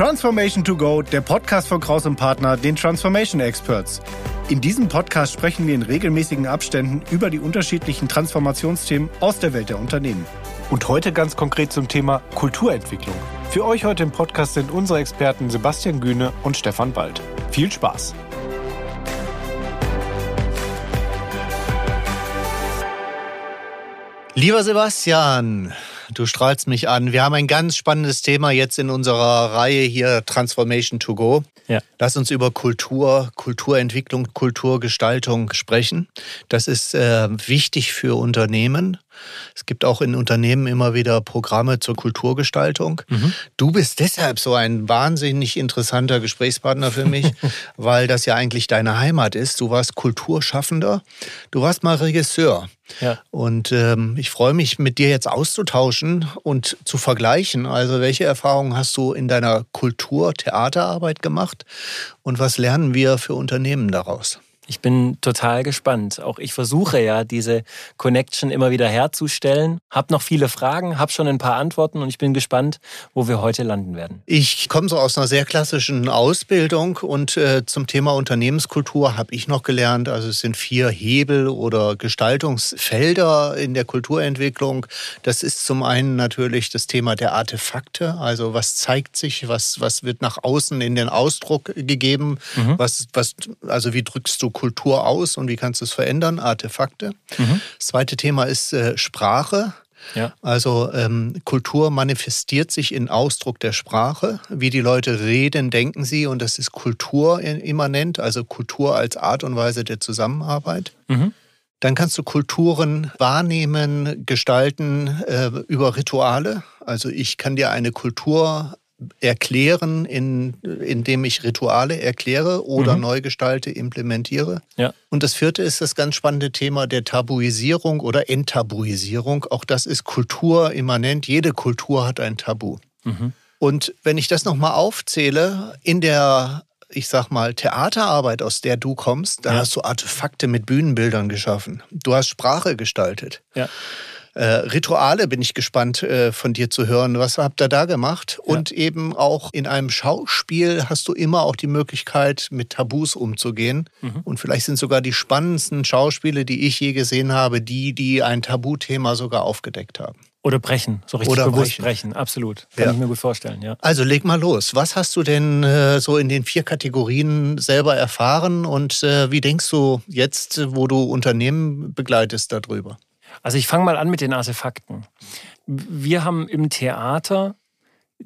Transformation to Go, der Podcast von Kraus und Partner, den Transformation Experts. In diesem Podcast sprechen wir in regelmäßigen Abständen über die unterschiedlichen Transformationsthemen aus der Welt der Unternehmen. Und heute ganz konkret zum Thema Kulturentwicklung. Für euch heute im Podcast sind unsere Experten Sebastian Gühne und Stefan Wald. Viel Spaß! Lieber Sebastian, du strahlst mich an. Wir haben ein ganz spannendes Thema jetzt in unserer Reihe hier Transformation to Go. Ja. Lass uns über Kultur, Kulturentwicklung, Kulturgestaltung sprechen. Das ist äh, wichtig für Unternehmen. Es gibt auch in Unternehmen immer wieder Programme zur Kulturgestaltung. Mhm. Du bist deshalb so ein wahnsinnig interessanter Gesprächspartner für mich, weil das ja eigentlich deine Heimat ist. Du warst Kulturschaffender, du warst mal Regisseur. Ja. Und ähm, ich freue mich, mit dir jetzt auszutauschen und zu vergleichen. Also, welche Erfahrungen hast du in deiner Kultur-Theaterarbeit gemacht und was lernen wir für Unternehmen daraus? Ich bin total gespannt. Auch ich versuche ja, diese Connection immer wieder herzustellen. Hab noch viele Fragen, hab schon ein paar Antworten und ich bin gespannt, wo wir heute landen werden. Ich komme so aus einer sehr klassischen Ausbildung und äh, zum Thema Unternehmenskultur habe ich noch gelernt. Also es sind vier Hebel oder Gestaltungsfelder in der Kulturentwicklung. Das ist zum einen natürlich das Thema der Artefakte. Also was zeigt sich, was, was wird nach außen in den Ausdruck gegeben, mhm. was, was, also wie drückst du Kultur aus und wie kannst du es verändern? Artefakte. Mhm. Das zweite Thema ist äh, Sprache. Ja. Also ähm, Kultur manifestiert sich in Ausdruck der Sprache. Wie die Leute reden, denken sie und das ist kulturimmanent, also Kultur als Art und Weise der Zusammenarbeit. Mhm. Dann kannst du Kulturen wahrnehmen, gestalten äh, über Rituale. Also ich kann dir eine Kultur erklären, in, indem ich Rituale erkläre oder mhm. neu gestalte, implementiere. Ja. Und das vierte ist das ganz spannende Thema der Tabuisierung oder Enttabuisierung. Auch das ist kulturimmanent. Jede Kultur hat ein Tabu. Mhm. Und wenn ich das nochmal aufzähle, in der ich sag mal, Theaterarbeit, aus der du kommst, da ja. hast du Artefakte mit Bühnenbildern geschaffen. Du hast Sprache gestaltet. Ja. Äh, Rituale bin ich gespannt äh, von dir zu hören. Was habt ihr da gemacht? Ja. Und eben auch in einem Schauspiel hast du immer auch die Möglichkeit, mit Tabus umzugehen. Mhm. Und vielleicht sind sogar die spannendsten Schauspiele, die ich je gesehen habe, die, die ein Tabuthema sogar aufgedeckt haben. Oder brechen, so richtig Oder bewusst brechen. brechen. absolut. Kann ja. ich mir gut vorstellen, ja. Also leg mal los. Was hast du denn äh, so in den vier Kategorien selber erfahren und äh, wie denkst du jetzt, wo du Unternehmen begleitest, darüber? Also ich fange mal an mit den Artefakten. Wir haben im Theater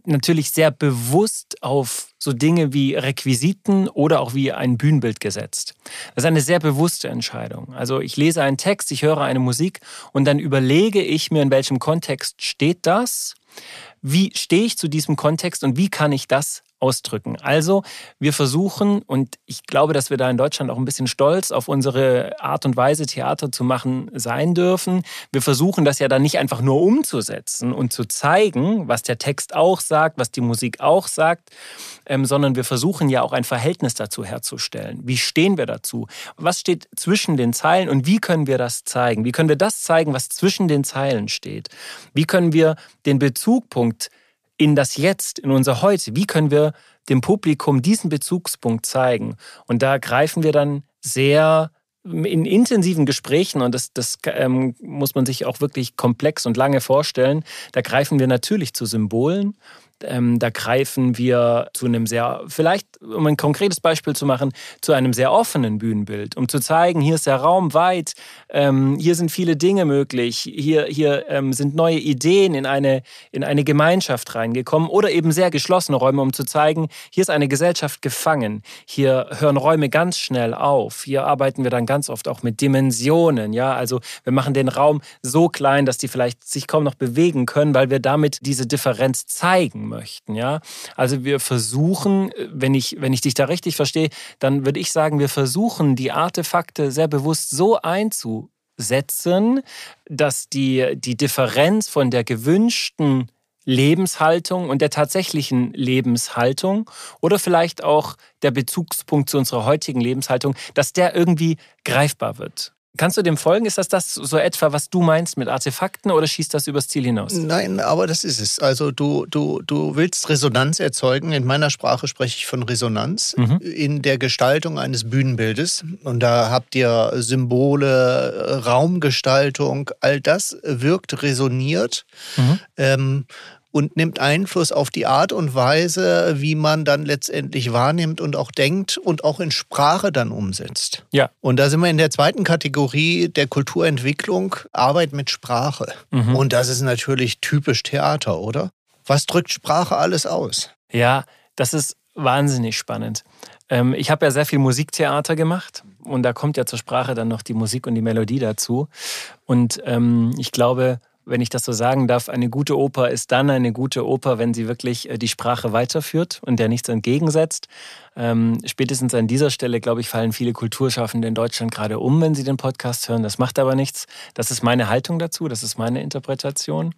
natürlich sehr bewusst auf so Dinge wie Requisiten oder auch wie ein Bühnenbild gesetzt. Das ist eine sehr bewusste Entscheidung. Also ich lese einen Text, ich höre eine Musik und dann überlege ich mir, in welchem Kontext steht das, wie stehe ich zu diesem Kontext und wie kann ich das ausdrücken. Also wir versuchen, und ich glaube, dass wir da in Deutschland auch ein bisschen stolz auf unsere Art und Weise, Theater zu machen, sein dürfen. Wir versuchen das ja dann nicht einfach nur umzusetzen und zu zeigen, was der Text auch sagt, was die Musik auch sagt, ähm, sondern wir versuchen ja auch ein Verhältnis dazu herzustellen. Wie stehen wir dazu? Was steht zwischen den Zeilen und wie können wir das zeigen? Wie können wir das zeigen, was zwischen den Zeilen steht? Wie können wir den Bezugpunkt in das Jetzt, in unser Heute. Wie können wir dem Publikum diesen Bezugspunkt zeigen? Und da greifen wir dann sehr in intensiven Gesprächen, und das, das ähm, muss man sich auch wirklich komplex und lange vorstellen, da greifen wir natürlich zu Symbolen ähm, da greifen wir zu einem sehr, vielleicht um ein konkretes Beispiel zu machen, zu einem sehr offenen Bühnenbild, um zu zeigen, hier ist der Raum weit, ähm, hier sind viele Dinge möglich, hier, hier ähm, sind neue Ideen in eine, in eine Gemeinschaft reingekommen oder eben sehr geschlossene Räume, um zu zeigen, hier ist eine Gesellschaft gefangen, hier hören Räume ganz schnell auf, hier arbeiten wir dann ganz oft auch mit Dimensionen, ja, also wir machen den Raum so klein, dass die vielleicht sich kaum noch bewegen können, weil wir damit diese Differenz zeigen möchten. Ja? Also wir versuchen, wenn ich, wenn ich dich da richtig verstehe, dann würde ich sagen, wir versuchen, die Artefakte sehr bewusst so einzusetzen, dass die, die Differenz von der gewünschten Lebenshaltung und der tatsächlichen Lebenshaltung oder vielleicht auch der Bezugspunkt zu unserer heutigen Lebenshaltung, dass der irgendwie greifbar wird. Kannst du dem folgen? Ist das das so etwa, was du meinst mit Artefakten oder schießt das übers Ziel hinaus? Nein, aber das ist es. Also du, du, du willst Resonanz erzeugen. In meiner Sprache spreche ich von Resonanz mhm. in der Gestaltung eines Bühnenbildes. Und da habt ihr Symbole, Raumgestaltung, all das wirkt resoniert. Mhm. Ähm, und nimmt Einfluss auf die Art und Weise, wie man dann letztendlich wahrnimmt und auch denkt und auch in Sprache dann umsetzt. Ja. Und da sind wir in der zweiten Kategorie der Kulturentwicklung, Arbeit mit Sprache. Mhm. Und das ist natürlich typisch Theater, oder? Was drückt Sprache alles aus? Ja, das ist wahnsinnig spannend. Ähm, ich habe ja sehr viel Musiktheater gemacht und da kommt ja zur Sprache dann noch die Musik und die Melodie dazu. Und ähm, ich glaube, wenn ich das so sagen darf, eine gute Oper ist dann eine gute Oper, wenn sie wirklich äh, die Sprache weiterführt und der nichts entgegensetzt. Ähm, spätestens an dieser Stelle, glaube ich, fallen viele Kulturschaffende in Deutschland gerade um, wenn sie den Podcast hören. Das macht aber nichts. Das ist meine Haltung dazu, das ist meine Interpretation.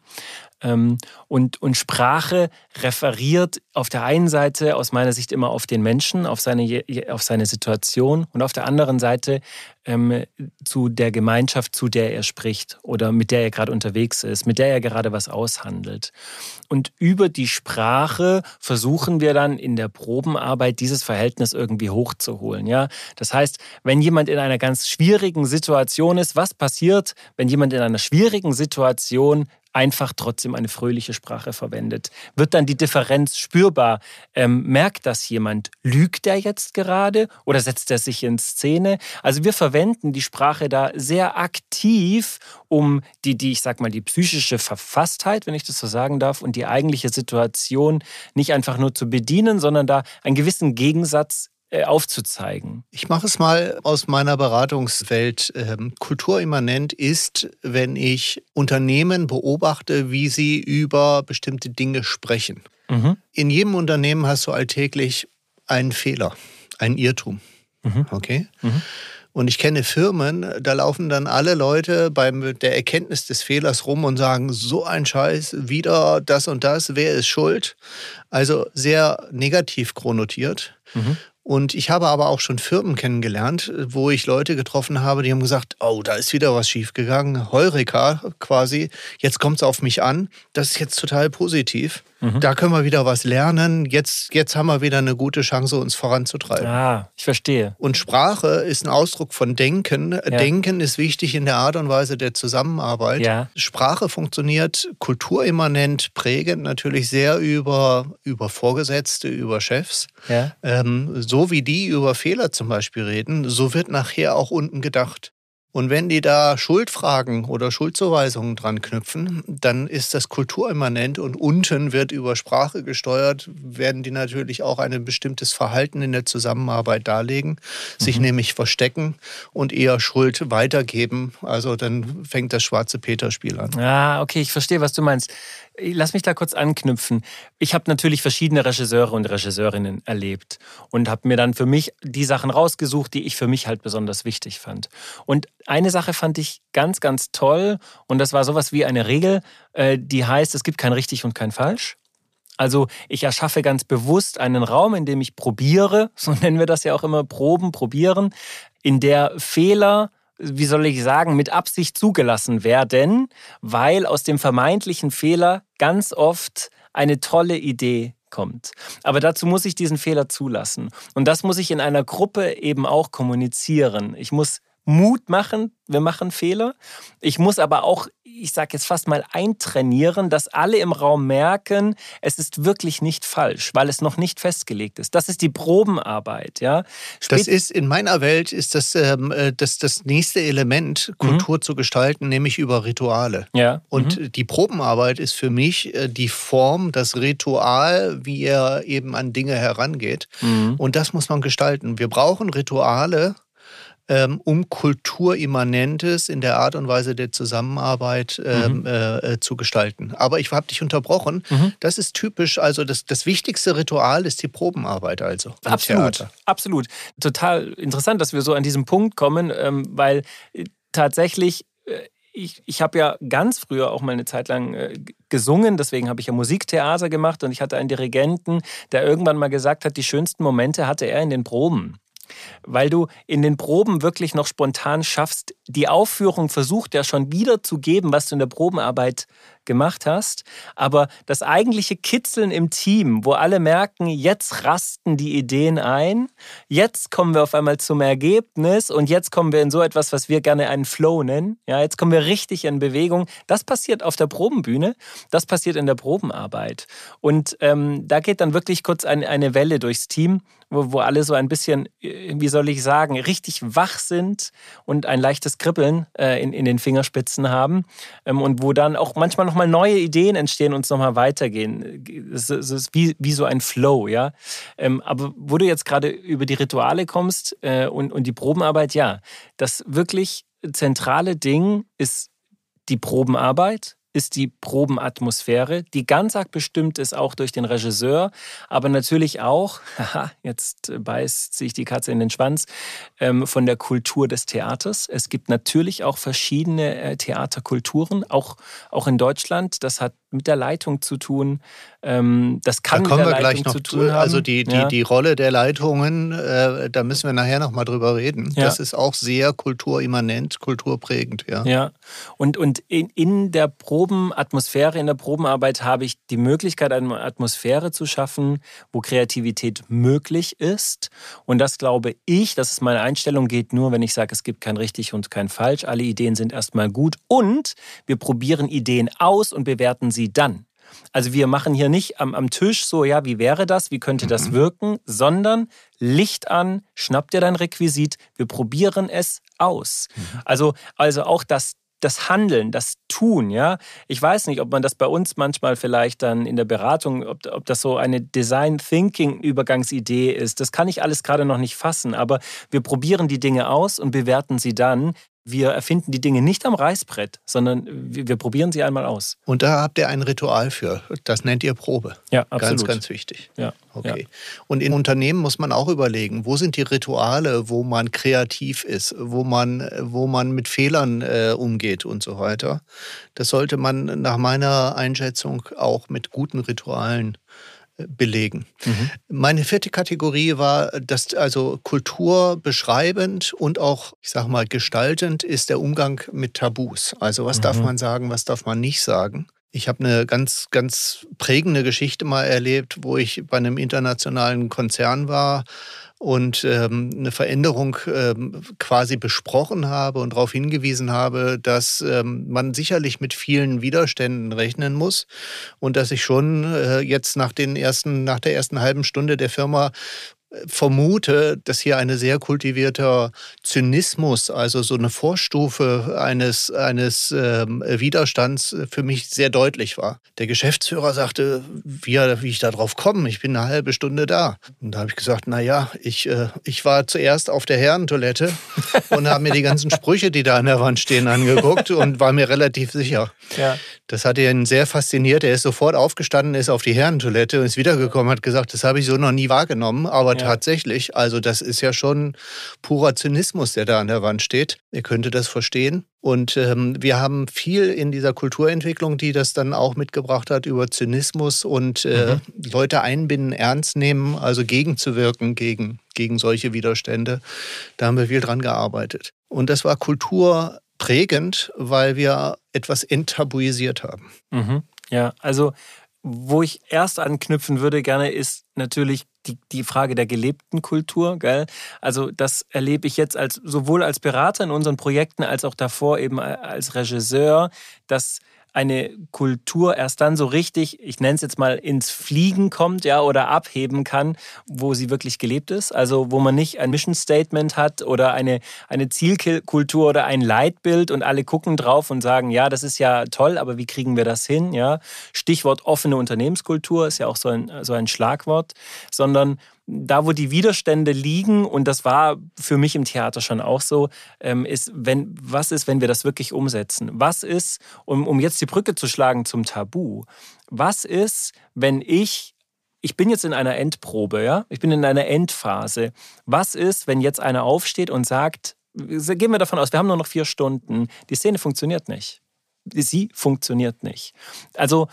Ähm, und, und Sprache referiert auf der einen Seite aus meiner Sicht immer auf den Menschen, auf seine, auf seine Situation und auf der anderen Seite ähm, zu der Gemeinschaft, zu der er spricht oder mit der er gerade unterwegs ist, mit der er gerade was aushandelt. Und über die Sprache versuchen wir dann in der Probenarbeit dieses Verhältnis irgendwie hochzuholen. Ja? Das heißt, wenn jemand in einer ganz schwierigen Situation ist, was passiert, wenn jemand in einer schwierigen Situation einfach trotzdem eine fröhliche Sprache verwendet. Wird dann die Differenz spürbar? Ähm, merkt das jemand? Lügt er jetzt gerade oder setzt er sich in Szene? Also wir verwenden die Sprache da sehr aktiv, um die, die ich sag mal, die psychische Verfasstheit, wenn ich das so sagen darf, und die eigentliche Situation nicht einfach nur zu bedienen, sondern da einen gewissen Gegensatz aufzuzeigen. Ich mache es mal aus meiner Beratungswelt. Ähm, kulturimmanent ist, wenn ich Unternehmen beobachte, wie sie über bestimmte Dinge sprechen. Mhm. In jedem Unternehmen hast du alltäglich einen Fehler, einen Irrtum. Mhm. Okay? Mhm. Und ich kenne Firmen, da laufen dann alle Leute bei der Erkenntnis des Fehlers rum und sagen, so ein Scheiß, wieder das und das, wer ist schuld? Also sehr negativ chronotiert. Mhm. Und ich habe aber auch schon Firmen kennengelernt, wo ich Leute getroffen habe, die haben gesagt, oh, da ist wieder was schiefgegangen. Heureka quasi, jetzt kommt es auf mich an. Das ist jetzt total positiv. Mhm. Da können wir wieder was lernen. Jetzt, jetzt haben wir wieder eine gute Chance, uns voranzutreiben. Ah, ich verstehe. Und Sprache ist ein Ausdruck von Denken. Ja. Denken ist wichtig in der Art und Weise der Zusammenarbeit. Ja. Sprache funktioniert kulturimmanent, prägend natürlich sehr über, über Vorgesetzte, über Chefs. Ja. Ähm, so wie die über Fehler zum Beispiel reden, so wird nachher auch unten gedacht. Und wenn die da Schuldfragen oder Schuldzuweisungen dran knüpfen, dann ist das kulturimmanent und unten wird über Sprache gesteuert, werden die natürlich auch ein bestimmtes Verhalten in der Zusammenarbeit darlegen, sich mhm. nämlich verstecken und eher Schuld weitergeben. Also dann fängt das schwarze Peter-Spiel an. Ah, okay, ich verstehe, was du meinst. Lass mich da kurz anknüpfen. Ich habe natürlich verschiedene Regisseure und Regisseurinnen erlebt und habe mir dann für mich die Sachen rausgesucht, die ich für mich halt besonders wichtig fand. Und eine Sache fand ich ganz, ganz toll und das war sowas wie eine Regel, äh, die heißt, es gibt kein richtig und kein falsch. Also ich erschaffe ganz bewusst einen Raum, in dem ich probiere, so nennen wir das ja auch immer, proben, probieren, in der Fehler wie soll ich sagen, mit Absicht zugelassen werden, weil aus dem vermeintlichen Fehler ganz oft eine tolle Idee kommt. Aber dazu muss ich diesen Fehler zulassen. Und das muss ich in einer Gruppe eben auch kommunizieren. Ich muss Mut machen, wir machen Fehler. Ich muss aber auch, ich sage jetzt fast mal, eintrainieren, dass alle im Raum merken, es ist wirklich nicht falsch, weil es noch nicht festgelegt ist. Das ist die Probenarbeit. Ja? Spät das ist in meiner Welt ist das, ähm, äh, das, das nächste Element, Kultur mhm. zu gestalten, nämlich über Rituale. Ja. Und mhm. die Probenarbeit ist für mich äh, die Form, das Ritual, wie er eben an Dinge herangeht. Mhm. Und das muss man gestalten. Wir brauchen Rituale, ähm, um Kulturimmanentes in der Art und Weise der Zusammenarbeit ähm, mhm. äh, äh, zu gestalten. Aber ich habe dich unterbrochen. Mhm. Das ist typisch, also das, das wichtigste Ritual ist die Probenarbeit also. Absolut, Theater. absolut. Total interessant, dass wir so an diesem Punkt kommen, ähm, weil äh, tatsächlich äh, ich, ich habe ja ganz früher auch mal eine Zeit lang äh, gesungen, deswegen habe ich ja Musiktheater gemacht und ich hatte einen Dirigenten, der irgendwann mal gesagt hat, die schönsten Momente hatte er in den Proben. Weil du in den Proben wirklich noch spontan schaffst. Die Aufführung versucht ja schon wieder zu geben, was du in der Probenarbeit gemacht hast. Aber das eigentliche Kitzeln im Team, wo alle merken, jetzt rasten die Ideen ein, jetzt kommen wir auf einmal zum Ergebnis und jetzt kommen wir in so etwas, was wir gerne einen Flow nennen. Ja, jetzt kommen wir richtig in Bewegung. Das passiert auf der Probenbühne, das passiert in der Probenarbeit. Und ähm, da geht dann wirklich kurz ein, eine Welle durchs Team, wo, wo alle so ein bisschen, äh, wie soll ich sagen, richtig wach sind und ein leichtes Kribbeln äh, in, in den Fingerspitzen haben ähm, und wo dann auch manchmal noch nochmal neue Ideen entstehen und es nochmal weitergehen. Es ist wie, wie so ein Flow, ja. Ähm, aber wo du jetzt gerade über die Rituale kommst äh, und, und die Probenarbeit, ja, das wirklich zentrale Ding ist die Probenarbeit, ist die Probenatmosphäre, die ganz arg bestimmt ist auch durch den Regisseur, aber natürlich auch, haha, jetzt beißt sich die Katze in den Schwanz, ähm, von der Kultur des Theaters. Es gibt natürlich auch verschiedene äh, Theaterkulturen, auch, auch in Deutschland. Das hat mit der Leitung zu tun. Ähm, das kann da kommen mit der wir Leitung gleich noch zu tun haben. Also die, die, ja. die Rolle der Leitungen, äh, da müssen wir nachher noch mal drüber reden. Ja. Das ist auch sehr kulturimmanent, kulturprägend. Ja. Ja, und, und in, in der Probenatmosphäre, in der Probenarbeit habe ich die Möglichkeit, eine Atmosphäre zu schaffen, wo Kreativität möglich ist. Und das glaube ich, das ist meine Einstellung, geht nur, wenn ich sage, es gibt kein richtig und kein falsch. Alle Ideen sind erstmal gut und wir probieren Ideen aus und bewerten sie dann. Also wir machen hier nicht am, am Tisch so, ja, wie wäre das, wie könnte das wirken, sondern Licht an, schnapp dir dein Requisit, wir probieren es aus. Also, also auch das, das Handeln, das Tun, ja. Ich weiß nicht, ob man das bei uns manchmal vielleicht dann in der Beratung, ob, ob das so eine Design Thinking Übergangsidee ist. Das kann ich alles gerade noch nicht fassen, aber wir probieren die Dinge aus und bewerten sie dann. Wir erfinden die Dinge nicht am Reißbrett, sondern wir, wir probieren sie einmal aus. Und da habt ihr ein Ritual für. Das nennt ihr Probe. Ja, absolut. Ganz, ganz wichtig. Ja, Okay. Und in Unternehmen muss man auch überlegen, wo sind die Rituale, wo man kreativ ist, wo man, wo man mit Fehlern äh, umgeht und so weiter. Das sollte man nach meiner Einschätzung auch mit guten Ritualen äh, belegen. Mhm. Meine vierte Kategorie war, dass also Kultur beschreibend und auch, ich sag mal, gestaltend ist der Umgang mit Tabus. Also was darf Mhm. man sagen, was darf man nicht sagen. Ich habe eine ganz, ganz prägende Geschichte mal erlebt, wo ich bei einem internationalen Konzern war und ähm, eine Veränderung ähm, quasi besprochen habe und darauf hingewiesen habe, dass ähm, man sicherlich mit vielen Widerständen rechnen muss und dass ich schon äh, jetzt nach den ersten, nach der ersten halben Stunde der Firma vermute, dass hier eine sehr kultivierter Zynismus, also so eine Vorstufe eines, eines ähm, Widerstands für mich sehr deutlich war. Der Geschäftsführer sagte, wie, wie ich da drauf komme, ich bin eine halbe Stunde da. Und da habe ich gesagt, na ja, ich, äh, ich war zuerst auf der Herrentoilette und habe mir die ganzen Sprüche, die da an der Wand stehen, angeguckt und war mir relativ sicher. Ja. Das hat ihn sehr fasziniert. Er ist sofort aufgestanden, ist auf die Herrentoilette und ist wiedergekommen, hat gesagt, das habe ich so noch nie wahrgenommen. Aber Ja. Tatsächlich, also das ist ja schon purer Zynismus, der da an der Wand steht. Ihr könntet das verstehen. Und ähm, wir haben viel in dieser Kulturentwicklung, die das dann auch mitgebracht hat, über Zynismus und äh, Leute einbinden, ernst nehmen, also gegenzuwirken gegen, gegen solche Widerstände. Da haben wir viel dran gearbeitet. Und das war kulturprägend, weil wir etwas enttabuisiert haben. Mhm. Ja, also wo ich erst anknüpfen würde gerne, ist natürlich die, die Frage der gelebten Kultur. Gell? Also das erlebe ich jetzt als sowohl als Berater in unseren Projekten als auch davor eben als Regisseur, dass eine Kultur erst dann so richtig, ich nenne es jetzt mal, ins Fliegen kommt, ja, oder abheben kann, wo sie wirklich gelebt ist. Also wo man nicht ein Mission Statement hat oder eine, eine Zielkultur oder ein Leitbild und alle gucken drauf und sagen, ja, das ist ja toll, aber wie kriegen wir das hin? Ja, Stichwort offene Unternehmenskultur ist ja auch so ein, so ein Schlagwort, sondern da, wo die Widerstände liegen, und das war für mich im Theater schon auch so, ähm, ist, wenn, was ist, wenn wir das wirklich umsetzen? Was ist, um, um jetzt die Brücke zu schlagen zum Tabu, was ist, wenn ich ich bin jetzt in einer Endprobe, ja? Ich bin in einer Endphase. Was ist, wenn jetzt einer aufsteht und sagt, gehen wir davon aus, wir haben nur noch vier Stunden, die Szene funktioniert nicht. Sie funktioniert nicht. Also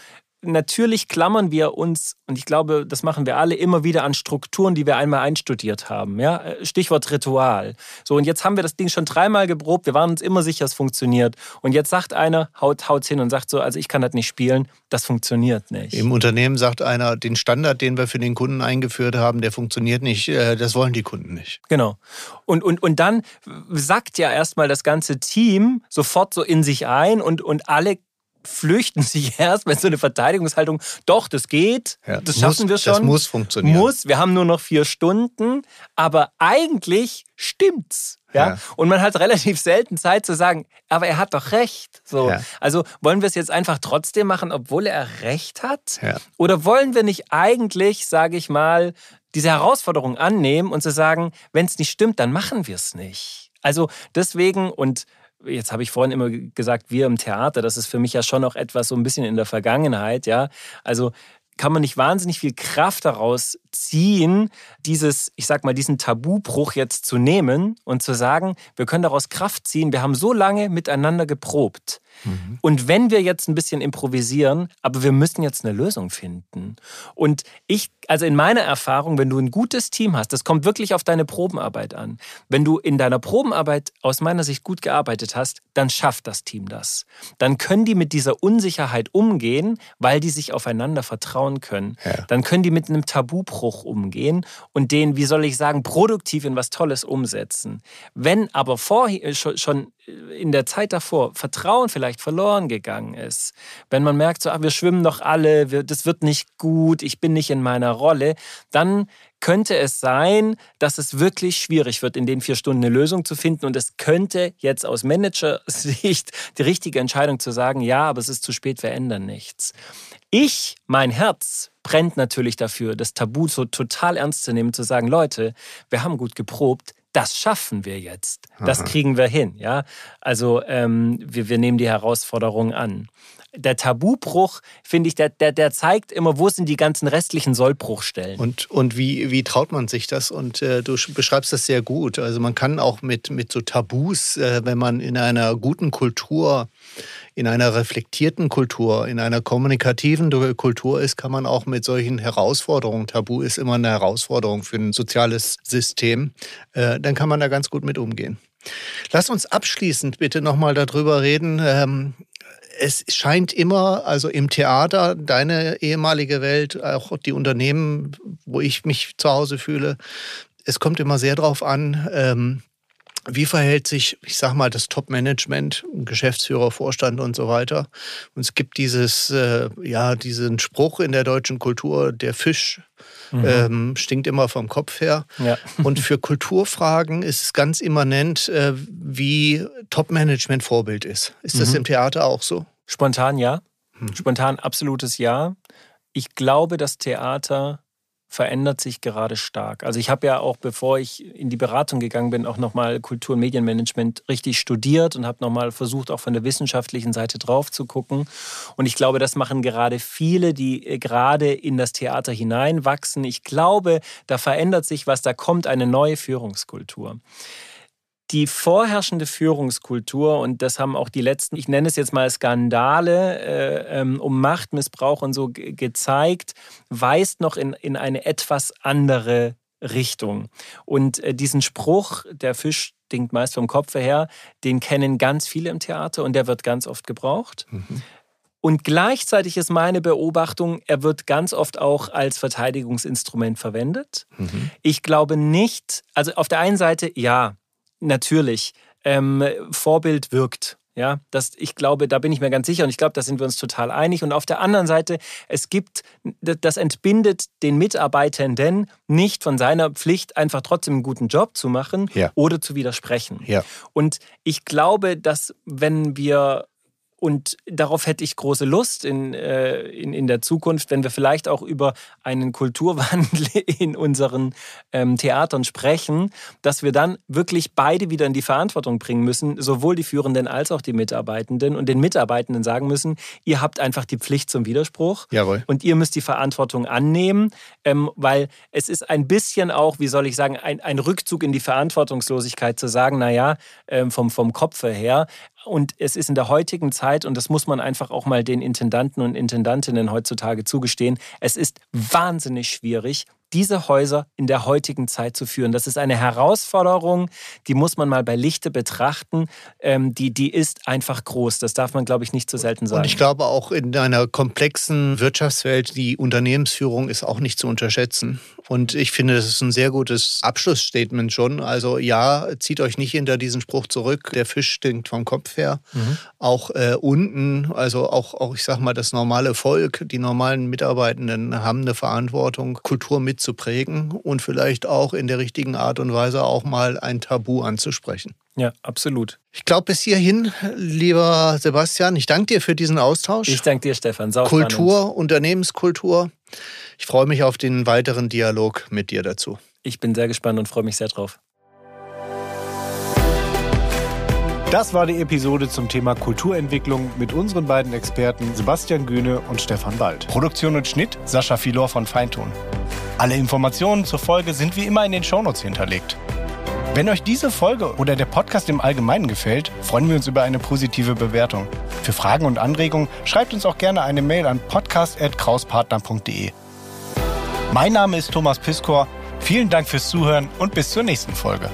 natürlich klammern wir uns, und ich glaube, das machen wir alle, immer wieder an Strukturen, die wir einmal einstudiert haben. Ja? Äh, Stichwort Ritual. So, und jetzt haben wir das Ding schon dreimal geprobt, wir waren uns immer sicher, es funktioniert. Und jetzt sagt einer, haut, haut's hin und sagt so, also ich kann das nicht spielen, das funktioniert nicht. Im Unternehmen sagt einer, den Standard, den wir für den Kunden eingeführt haben, der funktioniert nicht, äh, das wollen die Kunden nicht. Genau. Und, und, und dann sagt ja erstmal das ganze Team sofort so in sich ein und, und alle flüchten sich erst mit so eine Verteidigungshaltung. Doch, das geht, ja, das schaffen muss, wir schon. Das muss funktionieren. Muss, wir haben nur noch vier Stunden, aber eigentlich stimmt's. Ja? ja. Und man hat relativ selten Zeit zu sagen, aber er hat doch recht. So. Ja. Also wollen wir es jetzt einfach trotzdem machen, obwohl er recht hat? Ja. Oder wollen wir nicht eigentlich, sage ich mal, diese Herausforderung annehmen und zu sagen, wenn es nicht stimmt, dann machen wir es nicht. Also deswegen und jetzt habe ich vorhin immer gesagt, wir im Theater, das ist für mich ja schon noch etwas so ein bisschen in der Vergangenheit, ja. Also kann man nicht wahnsinnig viel Kraft daraus ziehen, dieses, ich sag mal, diesen Tabubruch jetzt zu nehmen und zu sagen, wir können daraus Kraft ziehen. Wir haben so lange miteinander geprobt. Mhm. Und wenn wir jetzt ein bisschen improvisieren, aber wir müssen jetzt eine Lösung finden. Und ich, also in meiner Erfahrung, wenn du ein gutes Team hast, das kommt wirklich auf deine Probenarbeit an. Wenn du in deiner Probenarbeit aus meiner Sicht gut gearbeitet hast, dann schafft das Team das. Dann können die mit dieser Unsicherheit umgehen, weil die sich aufeinander vertrauen können. Ja. Dann können die mit einem Tabubruch umgehen und den, wie soll ich sagen, produktiv in was Tolles umsetzen. Wenn aber vorher schon in der Zeit davor Vertrauen vielleicht verloren gegangen ist, wenn man merkt, so, ach, wir schwimmen doch alle, wir, das wird nicht gut, ich bin nicht in meiner Rolle, dann könnte es sein, dass es wirklich schwierig wird, in den vier Stunden eine Lösung zu finden. Und es könnte jetzt aus Managersicht die richtige Entscheidung zu sagen, ja, aber es ist zu spät, wir ändern nichts. Ich, mein Herz, brennt natürlich dafür, das Tabu so total ernst zu nehmen, zu sagen, Leute, wir haben gut geprobt, das schaffen wir jetzt. Das Aha. kriegen wir hin. Ja? Also ähm, wir, wir nehmen die Herausforderung an. Der Tabubruch, finde ich, der, der, der zeigt immer, wo sind die ganzen restlichen Sollbruchstellen. Und, und wie, wie traut man sich das? Und äh, du beschreibst das sehr gut. Also man kann auch mit, mit so Tabus, äh, wenn man in einer guten Kultur in einer reflektierten Kultur, in einer kommunikativen Kultur ist, kann man auch mit solchen Herausforderungen, Tabu ist immer eine Herausforderung für ein soziales System, äh, dann kann man da ganz gut mit umgehen. Lass uns abschließend bitte nochmal darüber reden. Ähm, es scheint immer, also im Theater, deine ehemalige Welt, auch die Unternehmen, wo ich mich zu Hause fühle, es kommt immer sehr darauf an, ähm, wie verhält sich, ich sag mal, das Top-Management, Geschäftsführer, Vorstand und so weiter? Und es gibt dieses, äh, ja, diesen Spruch in der deutschen Kultur, der Fisch mhm. ähm, stinkt immer vom Kopf her. Ja. Und für Kulturfragen ist es ganz immanent, äh, wie Top-Management Vorbild ist. Ist das mhm. im Theater auch so? Spontan ja. Mhm. Spontan absolutes Ja. Ich glaube, das Theater verändert sich gerade stark. Also ich habe ja auch, bevor ich in die Beratung gegangen bin, auch nochmal Kultur- und Medienmanagement richtig studiert und habe nochmal versucht, auch von der wissenschaftlichen Seite drauf zu gucken. Und ich glaube, das machen gerade viele, die äh, gerade in das Theater hineinwachsen. Ich glaube, da verändert sich was, da kommt eine neue Führungskultur die vorherrschende Führungskultur, und das haben auch die letzten, ich nenne es jetzt mal Skandale äh, ähm, um Machtmissbrauch und so gezeigt, weist noch in, in eine etwas andere Richtung. Und äh, diesen Spruch, der Fisch stinkt meist vom Kopf her, den kennen ganz viele im Theater und der wird ganz oft gebraucht. Mhm. Und gleichzeitig ist meine Beobachtung, er wird ganz oft auch als Verteidigungsinstrument verwendet. Mhm. Ich glaube nicht, also auf der einen Seite, ja, natürlich, ähm, Vorbild wirkt. Ja, das, ich glaube, da bin ich mir ganz sicher und ich glaube, da sind wir uns total einig. Und auf der anderen Seite, es gibt, das entbindet den Mitarbeitenden nicht von seiner Pflicht, einfach trotzdem einen guten Job zu machen ja. oder zu widersprechen. Ja. Und ich glaube, dass wenn wir und darauf hätte ich große Lust in, äh, in, in der Zukunft, wenn wir vielleicht auch über einen Kulturwandel in unseren ähm, Theatern sprechen, dass wir dann wirklich beide wieder in die Verantwortung bringen müssen, sowohl die Führenden als auch die Mitarbeitenden und den Mitarbeitenden sagen müssen, ihr habt einfach die Pflicht zum Widerspruch Jawohl. und ihr müsst die Verantwortung annehmen, ähm, weil es ist ein bisschen auch, wie soll ich sagen, ein, ein Rückzug in die Verantwortungslosigkeit zu sagen, naja, ähm, vom, vom Kopfe her, und es ist in der heutigen Zeit, und das muss man einfach auch mal den Intendanten und Intendantinnen heutzutage zugestehen, es ist wahnsinnig schwierig, diese Häuser in der heutigen Zeit zu führen. Das ist eine Herausforderung, die muss man mal bei Lichte betrachten. Ähm, die, die ist einfach groß. Das darf man, glaube ich, nicht zu selten sagen. Und ich glaube auch in einer komplexen Wirtschaftswelt, die Unternehmensführung ist auch nicht zu unterschätzen. Und ich finde, das ist ein sehr gutes Abschlussstatement schon. Also ja, zieht euch nicht hinter diesen Spruch zurück, der Fisch stinkt vom Kopf her. Mhm. Auch äh, unten, also auch, auch, ich sag mal, das normale Volk, die normalen Mitarbeitenden haben eine Verantwortung, Kultur mitzuprägen und vielleicht auch in der richtigen Art und Weise auch mal ein Tabu anzusprechen. Ja, absolut. Ich glaube, bis hierhin, lieber Sebastian, ich danke dir für diesen Austausch. Ich danke dir, Stefan. Sau Kultur, spannend. Unternehmenskultur. Ich freue mich auf den weiteren Dialog mit dir dazu. Ich bin sehr gespannt und freue mich sehr drauf. Das war die Episode zum Thema Kulturentwicklung mit unseren beiden Experten Sebastian Gühne und Stefan Wald. Produktion und Schnitt Sascha Filor von Feinton. Alle Informationen zur Folge sind wie immer in den Shownotes hinterlegt. Wenn euch diese Folge oder der Podcast im Allgemeinen gefällt, freuen wir uns über eine positive Bewertung. Für Fragen und Anregungen schreibt uns auch gerne eine Mail an podcast.krauspartner.de. Mein Name ist Thomas Piskor. Vielen Dank fürs Zuhören und bis zur nächsten Folge.